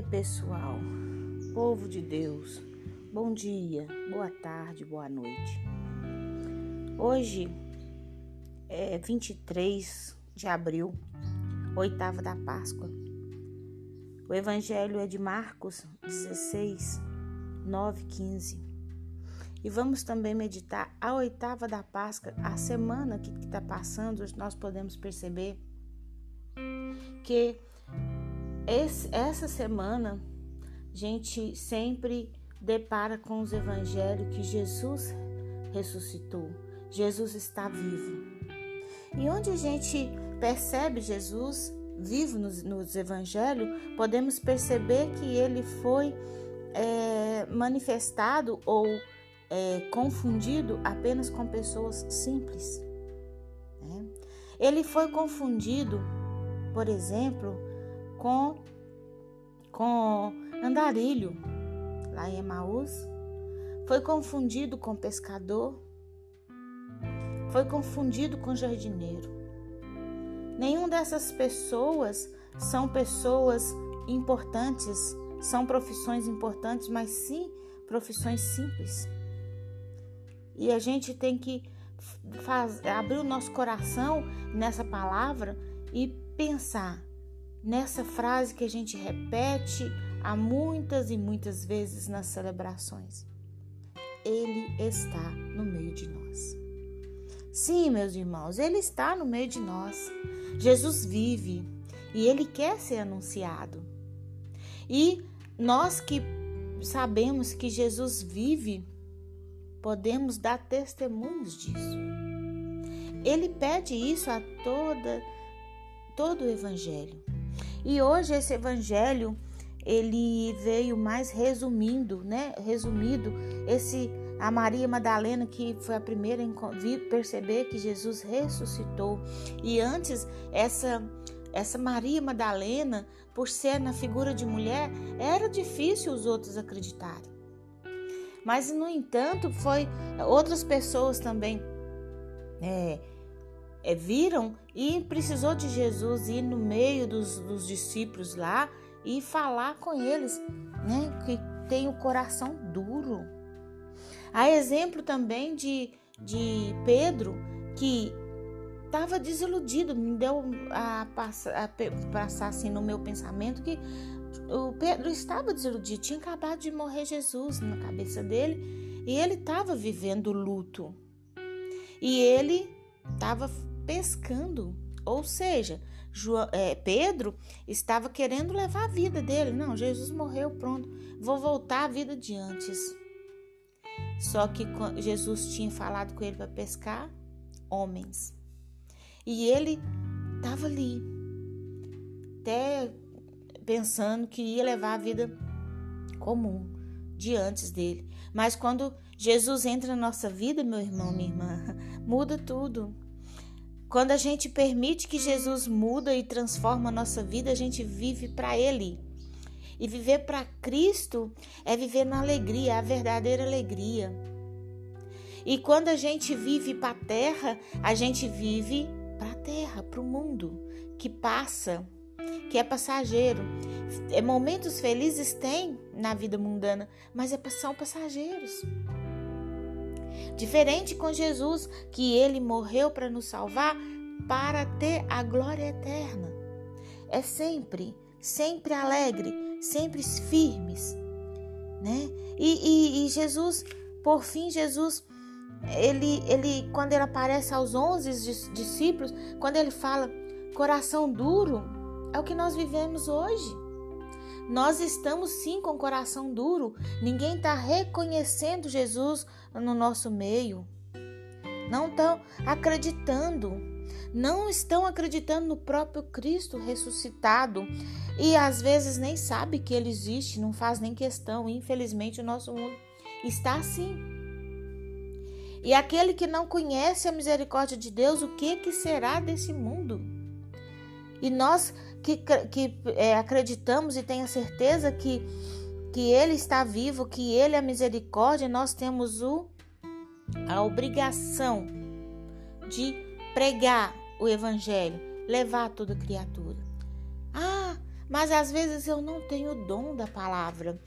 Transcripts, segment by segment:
Oi, pessoal, povo de Deus, bom dia, boa tarde, boa noite. Hoje é 23 de abril, oitava da Páscoa. O Evangelho é de Marcos 16, 9, 15. E vamos também meditar a oitava da Páscoa, a semana que está passando, nós podemos perceber que esse, essa semana, a gente sempre depara com os evangelhos que Jesus ressuscitou, Jesus está vivo. E onde a gente percebe Jesus vivo nos, nos evangelhos, podemos perceber que ele foi é, manifestado ou é, confundido apenas com pessoas simples. Né? Ele foi confundido, por exemplo, com, com andarilho, lá em Emaús. Foi confundido com pescador. Foi confundido com jardineiro. Nenhum dessas pessoas são pessoas importantes, são profissões importantes, mas sim profissões simples. E a gente tem que faz, abrir o nosso coração nessa palavra e pensar nessa frase que a gente repete há muitas e muitas vezes nas celebrações. Ele está no meio de nós. Sim, meus irmãos, ele está no meio de nós. Jesus vive e ele quer ser anunciado. E nós que sabemos que Jesus vive, podemos dar testemunhos disso. Ele pede isso a toda todo o evangelho. E hoje esse evangelho ele veio mais resumindo, né? Resumido esse a Maria Madalena que foi a primeira a perceber que Jesus ressuscitou. E antes essa essa Maria Madalena, por ser na figura de mulher, era difícil os outros acreditarem. Mas no entanto, foi outras pessoas também é, é, viram e precisou de Jesus ir no meio dos, dos discípulos lá e falar com eles, né? Que tem o coração duro. Há exemplo também de, de Pedro que estava desiludido, me deu a a passar assim no meu pensamento que o Pedro estava desiludido, tinha acabado de morrer Jesus na cabeça dele e ele estava vivendo luto. E ele estava pescando. Ou seja, João, é, Pedro estava querendo levar a vida dele. Não, Jesus morreu, pronto. Vou voltar à vida de antes. Só que Jesus tinha falado com ele para pescar homens. E ele estava ali, até pensando que ia levar a vida comum de antes dele. Mas quando Jesus entra na nossa vida, meu irmão, minha irmã, muda tudo. Quando a gente permite que Jesus muda e transforma a nossa vida, a gente vive para Ele. E viver para Cristo é viver na alegria, a verdadeira alegria. E quando a gente vive para a terra, a gente vive para a terra, para o mundo que passa, que é passageiro. É, momentos felizes tem na vida mundana, mas é, são passageiros. Diferente com Jesus, que ele morreu para nos salvar para ter a glória eterna. É sempre, sempre alegre, sempre firmes, né? E, e, e Jesus, por fim, Jesus, ele, ele, quando ele aparece aos onze discípulos, quando ele fala coração duro, é o que nós vivemos hoje. Nós estamos sim com coração duro. Ninguém está reconhecendo Jesus no nosso meio. Não estão acreditando. Não estão acreditando no próprio Cristo ressuscitado. E às vezes nem sabe que ele existe, não faz nem questão. Infelizmente, o nosso mundo está assim. E aquele que não conhece a misericórdia de Deus, o que, que será desse mundo? E nós que, que é, acreditamos e tenha certeza que, que Ele está vivo, que Ele é a misericórdia, nós temos o, a obrigação de pregar o Evangelho, levar toda criatura. Ah, mas às vezes eu não tenho o dom da palavra.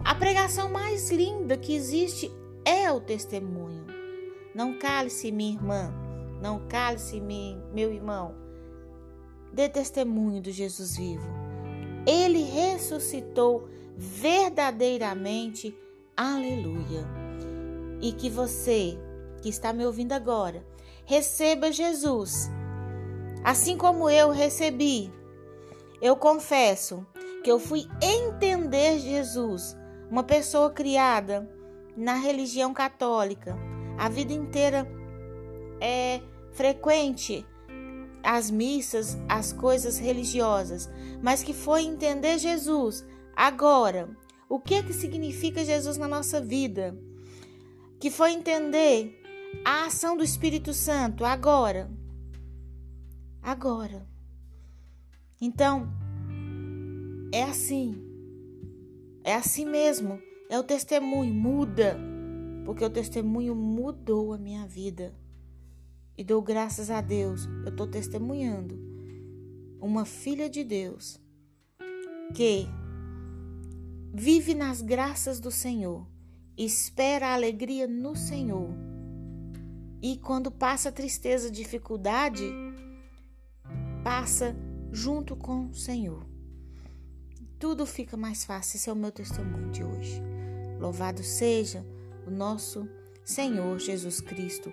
A pregação mais linda que existe é o testemunho. Não cale-se, minha irmã, não cale-se, meu irmão. Dê testemunho do Jesus vivo. Ele ressuscitou verdadeiramente. Aleluia. E que você, que está me ouvindo agora, receba Jesus. Assim como eu recebi. Eu confesso que eu fui entender Jesus, uma pessoa criada na religião católica, a vida inteira é frequente as missas, as coisas religiosas, mas que foi entender Jesus agora. O que que significa Jesus na nossa vida? Que foi entender a ação do Espírito Santo agora. Agora. Então, é assim. É assim mesmo. É o testemunho, muda. Porque o testemunho mudou a minha vida. E dou graças a Deus. Eu estou testemunhando. Uma filha de Deus que vive nas graças do Senhor, espera a alegria no Senhor. E quando passa tristeza, dificuldade, passa junto com o Senhor tudo fica mais fácil. Esse é o meu testemunho de hoje. Louvado seja o nosso Senhor Jesus Cristo,